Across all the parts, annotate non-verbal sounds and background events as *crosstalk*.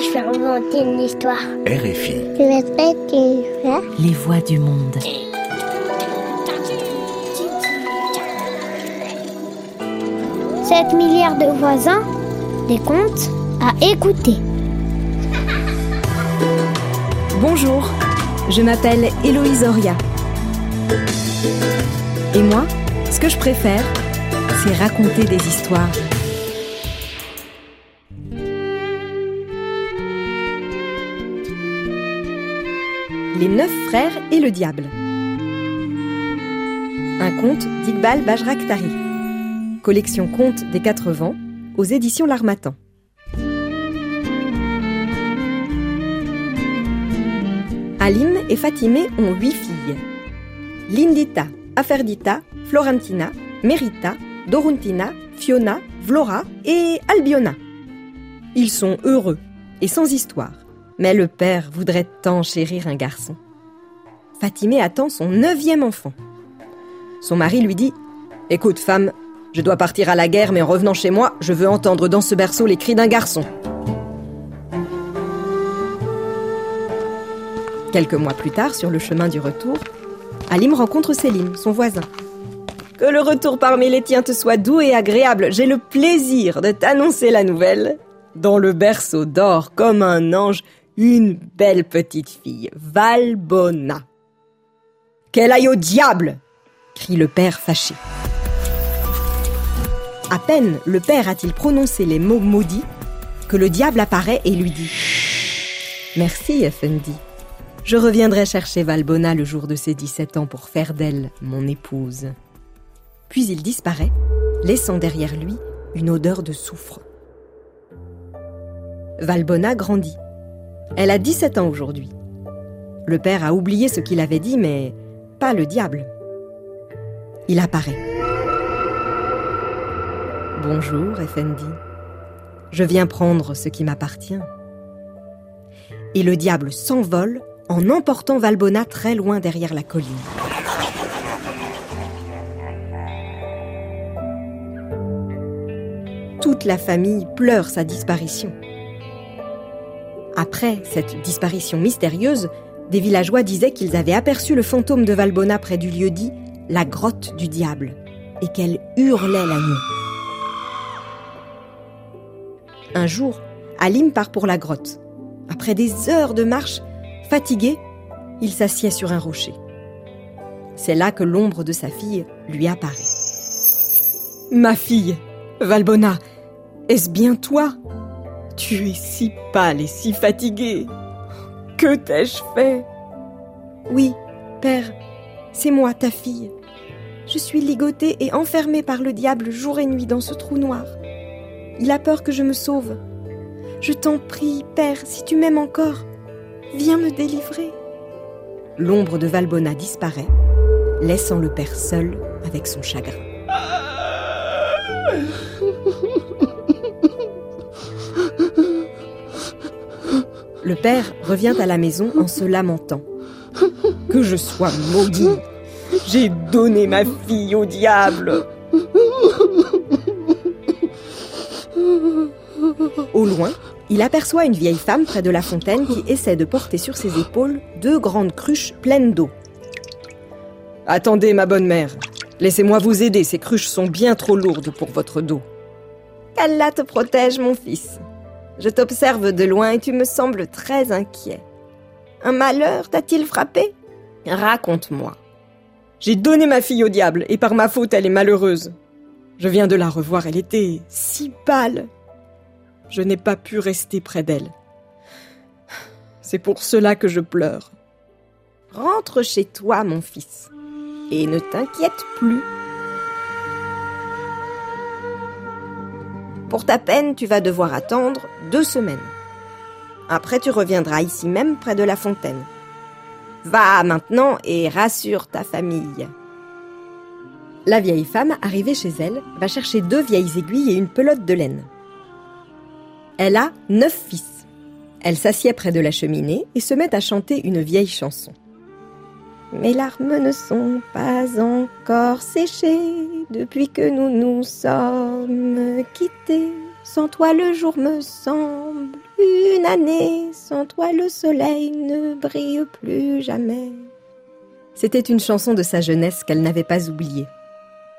Je vais inventer une histoire. RFI. Je vais être une histoire. Les voix du monde. Sept milliards de voisins, des contes à écouter. Bonjour, je m'appelle Héloïse Oria. Et moi, ce que je préfère, c'est raconter des histoires. Les neuf frères et le diable. Un conte d'Iqbal Bajraktari. Collection Contes des quatre vents aux éditions L'Armatan. Alim et Fatimé ont huit filles. Lindita, Aferdita, Florentina, Merita, Doruntina, Fiona, Vlora et Albiona. Ils sont heureux et sans histoire. Mais le père voudrait tant chérir un garçon. Fatimé attend son neuvième enfant. Son mari lui dit Écoute, femme, je dois partir à la guerre, mais en revenant chez moi, je veux entendre dans ce berceau les cris d'un garçon. Quelques mois plus tard, sur le chemin du retour, Alim rencontre Selim, son voisin. Que le retour parmi les tiens te soit doux et agréable. J'ai le plaisir de t'annoncer la nouvelle. Dans le berceau d'or, comme un ange, une belle petite fille, Valbona. Qu'elle aille au diable crie le père fâché. À peine le père a-t-il prononcé les mots maudits que le diable apparaît et lui dit Merci, Effendi. Je reviendrai chercher Valbona le jour de ses 17 ans pour faire d'elle mon épouse. Puis il disparaît, laissant derrière lui une odeur de soufre. Valbona grandit. Elle a 17 ans aujourd'hui. Le père a oublié ce qu'il avait dit, mais pas le diable. Il apparaît. Bonjour, Effendi. Je viens prendre ce qui m'appartient. Et le diable s'envole en emportant Valbona très loin derrière la colline. Toute la famille pleure sa disparition. Après cette disparition mystérieuse, des villageois disaient qu'ils avaient aperçu le fantôme de Valbona près du lieu dit la grotte du diable et qu'elle hurlait la nuit. Un jour, Alim part pour la grotte. Après des heures de marche, fatigué, il s'assied sur un rocher. C'est là que l'ombre de sa fille lui apparaît. Ma fille, Valbona, est-ce bien toi? Tu es si pâle et si fatiguée. Que t'ai-je fait? Oui, père, c'est moi, ta fille. Je suis ligotée et enfermée par le diable jour et nuit dans ce trou noir. Il a peur que je me sauve. Je t'en prie, père, si tu m'aimes encore, viens me délivrer. L'ombre de Valbona disparaît, laissant le père seul avec son chagrin. *laughs* Le père revient à la maison en se lamentant. Que je sois maudit J'ai donné ma fille au diable Au loin, il aperçoit une vieille femme près de la fontaine qui essaie de porter sur ses épaules deux grandes cruches pleines d'eau. Attendez, ma bonne mère. Laissez-moi vous aider, ces cruches sont bien trop lourdes pour votre dos. Qu'Allah te protège, mon fils. Je t'observe de loin et tu me sembles très inquiet. Un malheur t'a-t-il frappé? Raconte-moi. J'ai donné ma fille au diable et par ma faute elle est malheureuse. Je viens de la revoir, elle était si pâle. Je n'ai pas pu rester près d'elle. C'est pour cela que je pleure. Rentre chez toi, mon fils, et ne t'inquiète plus. Pour ta peine, tu vas devoir attendre deux semaines. Après, tu reviendras ici même près de la fontaine. Va maintenant et rassure ta famille. La vieille femme, arrivée chez elle, va chercher deux vieilles aiguilles et une pelote de laine. Elle a neuf fils. Elle s'assied près de la cheminée et se met à chanter une vieille chanson. Mes larmes ne sont pas encore séchées depuis que nous nous sommes quittés sans toi le jour me semble une année, sans toi le soleil ne brille plus jamais. C'était une chanson de sa jeunesse qu'elle n'avait pas oubliée.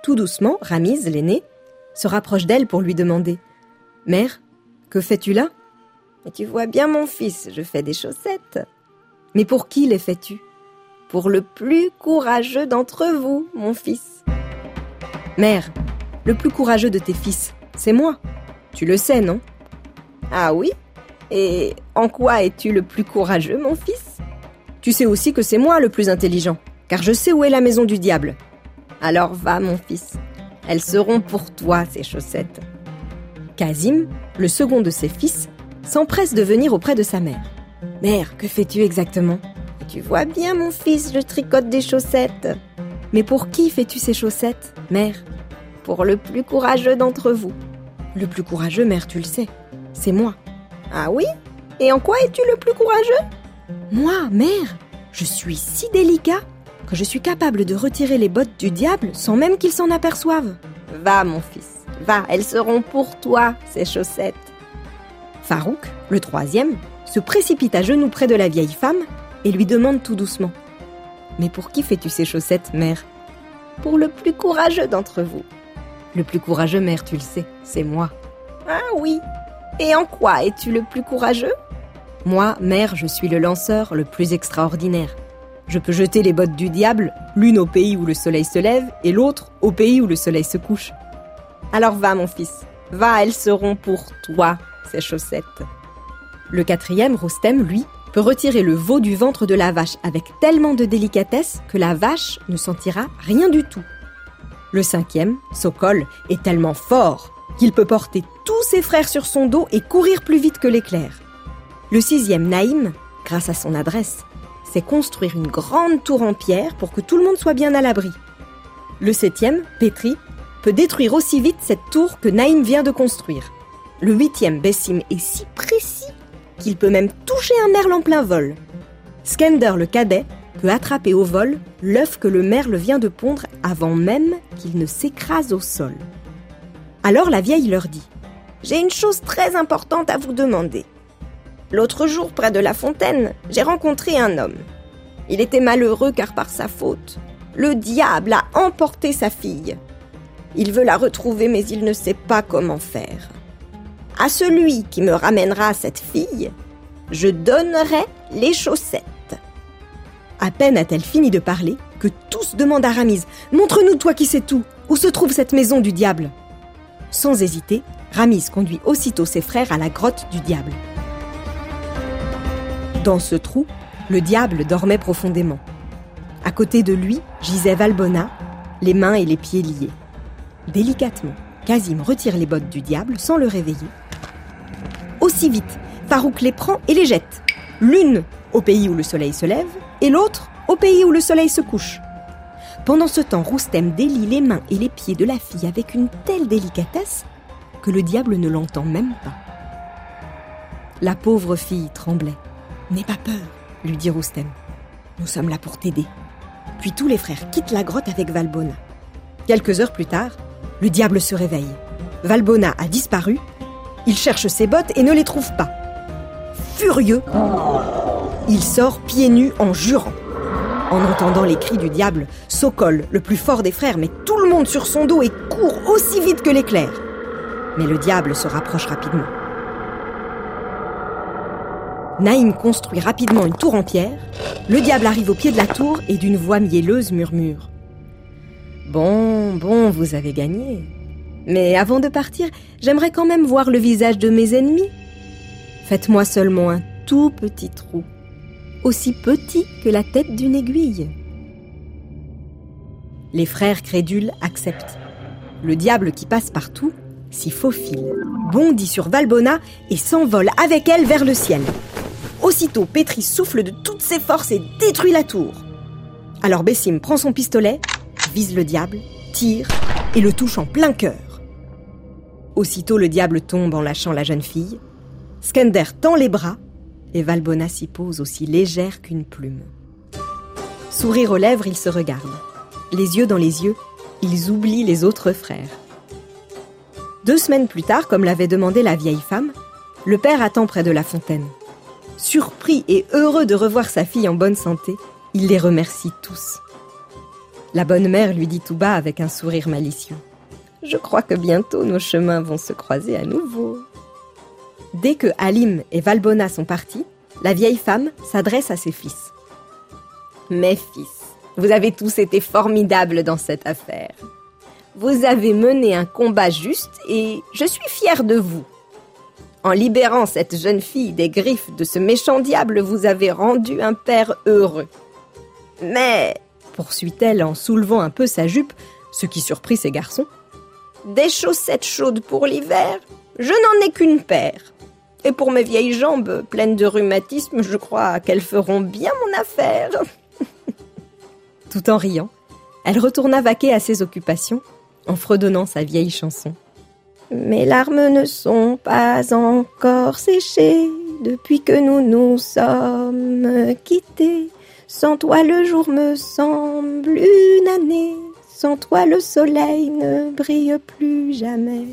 Tout doucement, Ramise, l'aînée, se rapproche d'elle pour lui demander Mère, que fais-tu là? Mais tu vois bien, mon fils, je fais des chaussettes. Mais pour qui les fais-tu? Pour le plus courageux d'entre vous, mon fils. Mère, le plus courageux de tes fils, c'est moi. Tu le sais, non? Ah oui? Et en quoi es-tu le plus courageux, mon fils? Tu sais aussi que c'est moi le plus intelligent, car je sais où est la maison du diable. Alors va, mon fils. Elles seront pour toi, ces chaussettes. Kazim, le second de ses fils, s'empresse de venir auprès de sa mère. Mère, que fais-tu exactement? Tu vois bien, mon fils, je tricote des chaussettes. Mais pour qui fais-tu ces chaussettes, mère? Pour le plus courageux d'entre vous. Le plus courageux, mère, tu le sais. C'est moi. Ah oui? Et en quoi es-tu le plus courageux? Moi, mère Je suis si délicat que je suis capable de retirer les bottes du diable sans même qu'il s'en aperçoive. Va, mon fils, va, elles seront pour toi, ces chaussettes. Farouk, le troisième, se précipite à genoux près de la vieille femme et lui demande tout doucement Mais pour qui fais-tu ces chaussettes, mère? Pour le plus courageux d'entre vous. Le plus courageux, mère, tu le sais, c'est moi. Ah oui Et en quoi es-tu le plus courageux? Moi, mère, je suis le lanceur le plus extraordinaire. Je peux jeter les bottes du diable, l'une au pays où le soleil se lève et l'autre au pays où le soleil se couche. Alors va, mon fils, va, elles seront pour toi, ces chaussettes. Le quatrième, Rostem, lui, peut retirer le veau du ventre de la vache avec tellement de délicatesse que la vache ne sentira rien du tout. Le cinquième, Sokol, est tellement fort qu'il peut porter tous ses frères sur son dos et courir plus vite que l'éclair. Le sixième, Naïm, grâce à son adresse, c'est construire une grande tour en pierre pour que tout le monde soit bien à l'abri. Le septième, Petri, peut détruire aussi vite cette tour que Naïm vient de construire. Le huitième, Bessim, est si précis qu'il peut même toucher un merle en plein vol. Skender, le cadet, peut attraper au vol l'œuf que le merle vient de pondre avant même qu'il ne s'écrase au sol. Alors la vieille leur dit J'ai une chose très importante à vous demander. L'autre jour, près de la fontaine, j'ai rencontré un homme. Il était malheureux car par sa faute, le diable a emporté sa fille. Il veut la retrouver mais il ne sait pas comment faire. À celui qui me ramènera cette fille, je donnerai les chaussettes. À peine a-t-elle fini de parler que tous demandent à Ramise Montre-nous, toi qui sais tout, où se trouve cette maison du diable Sans hésiter, Ramise conduit aussitôt ses frères à la grotte du diable. Dans ce trou, le diable dormait profondément. À côté de lui gisait Valbona, les mains et les pieds liés. Délicatement, Kazim retire les bottes du diable sans le réveiller. Vite, Farouk les prend et les jette. L'une au pays où le soleil se lève et l'autre au pays où le soleil se couche. Pendant ce temps, Roustem délie les mains et les pieds de la fille avec une telle délicatesse que le diable ne l'entend même pas. La pauvre fille tremblait. N'aie pas peur, lui dit Roustem. Nous sommes là pour t'aider. Puis tous les frères quittent la grotte avec Valbona. Quelques heures plus tard, le diable se réveille. Valbona a disparu. Il cherche ses bottes et ne les trouve pas. Furieux, il sort pieds nus en jurant. En entendant les cris du diable, Sokol, le plus fort des frères, met tout le monde sur son dos et court aussi vite que l'éclair. Mais le diable se rapproche rapidement. Naïm construit rapidement une tour en pierre. Le diable arrive au pied de la tour et d'une voix mielleuse murmure Bon, bon, vous avez gagné. Mais avant de partir, j'aimerais quand même voir le visage de mes ennemis. Faites-moi seulement un tout petit trou aussi petit que la tête d'une aiguille. Les frères crédules acceptent. Le diable qui passe partout s'y faufile, bondit sur Valbona et s'envole avec elle vers le ciel. Aussitôt, Pétri souffle de toutes ses forces et détruit la tour. Alors Bessim prend son pistolet, vise le diable, tire et le touche en plein cœur. Aussitôt, le diable tombe en lâchant la jeune fille. Skender tend les bras et Valbona s'y pose aussi légère qu'une plume. Sourire aux lèvres, ils se regardent. Les yeux dans les yeux, ils oublient les autres frères. Deux semaines plus tard, comme l'avait demandé la vieille femme, le père attend près de la fontaine. Surpris et heureux de revoir sa fille en bonne santé, il les remercie tous. La bonne mère lui dit tout bas avec un sourire malicieux. Je crois que bientôt nos chemins vont se croiser à nouveau. Dès que Halim et Valbona sont partis, la vieille femme s'adresse à ses fils. Mes fils, vous avez tous été formidables dans cette affaire. Vous avez mené un combat juste et je suis fière de vous. En libérant cette jeune fille des griffes de ce méchant diable, vous avez rendu un père heureux. Mais, poursuit-elle en soulevant un peu sa jupe, ce qui surprit ses garçons, des chaussettes chaudes pour l'hiver, je n'en ai qu'une paire. Et pour mes vieilles jambes pleines de rhumatisme, je crois qu'elles feront bien mon affaire. *laughs* Tout en riant, elle retourna vaquer à ses occupations en fredonnant sa vieille chanson. Mes larmes ne sont pas encore séchées depuis que nous nous sommes quittés. Sans toi le jour me semble une année, sans toi le soleil ne brille plus jamais.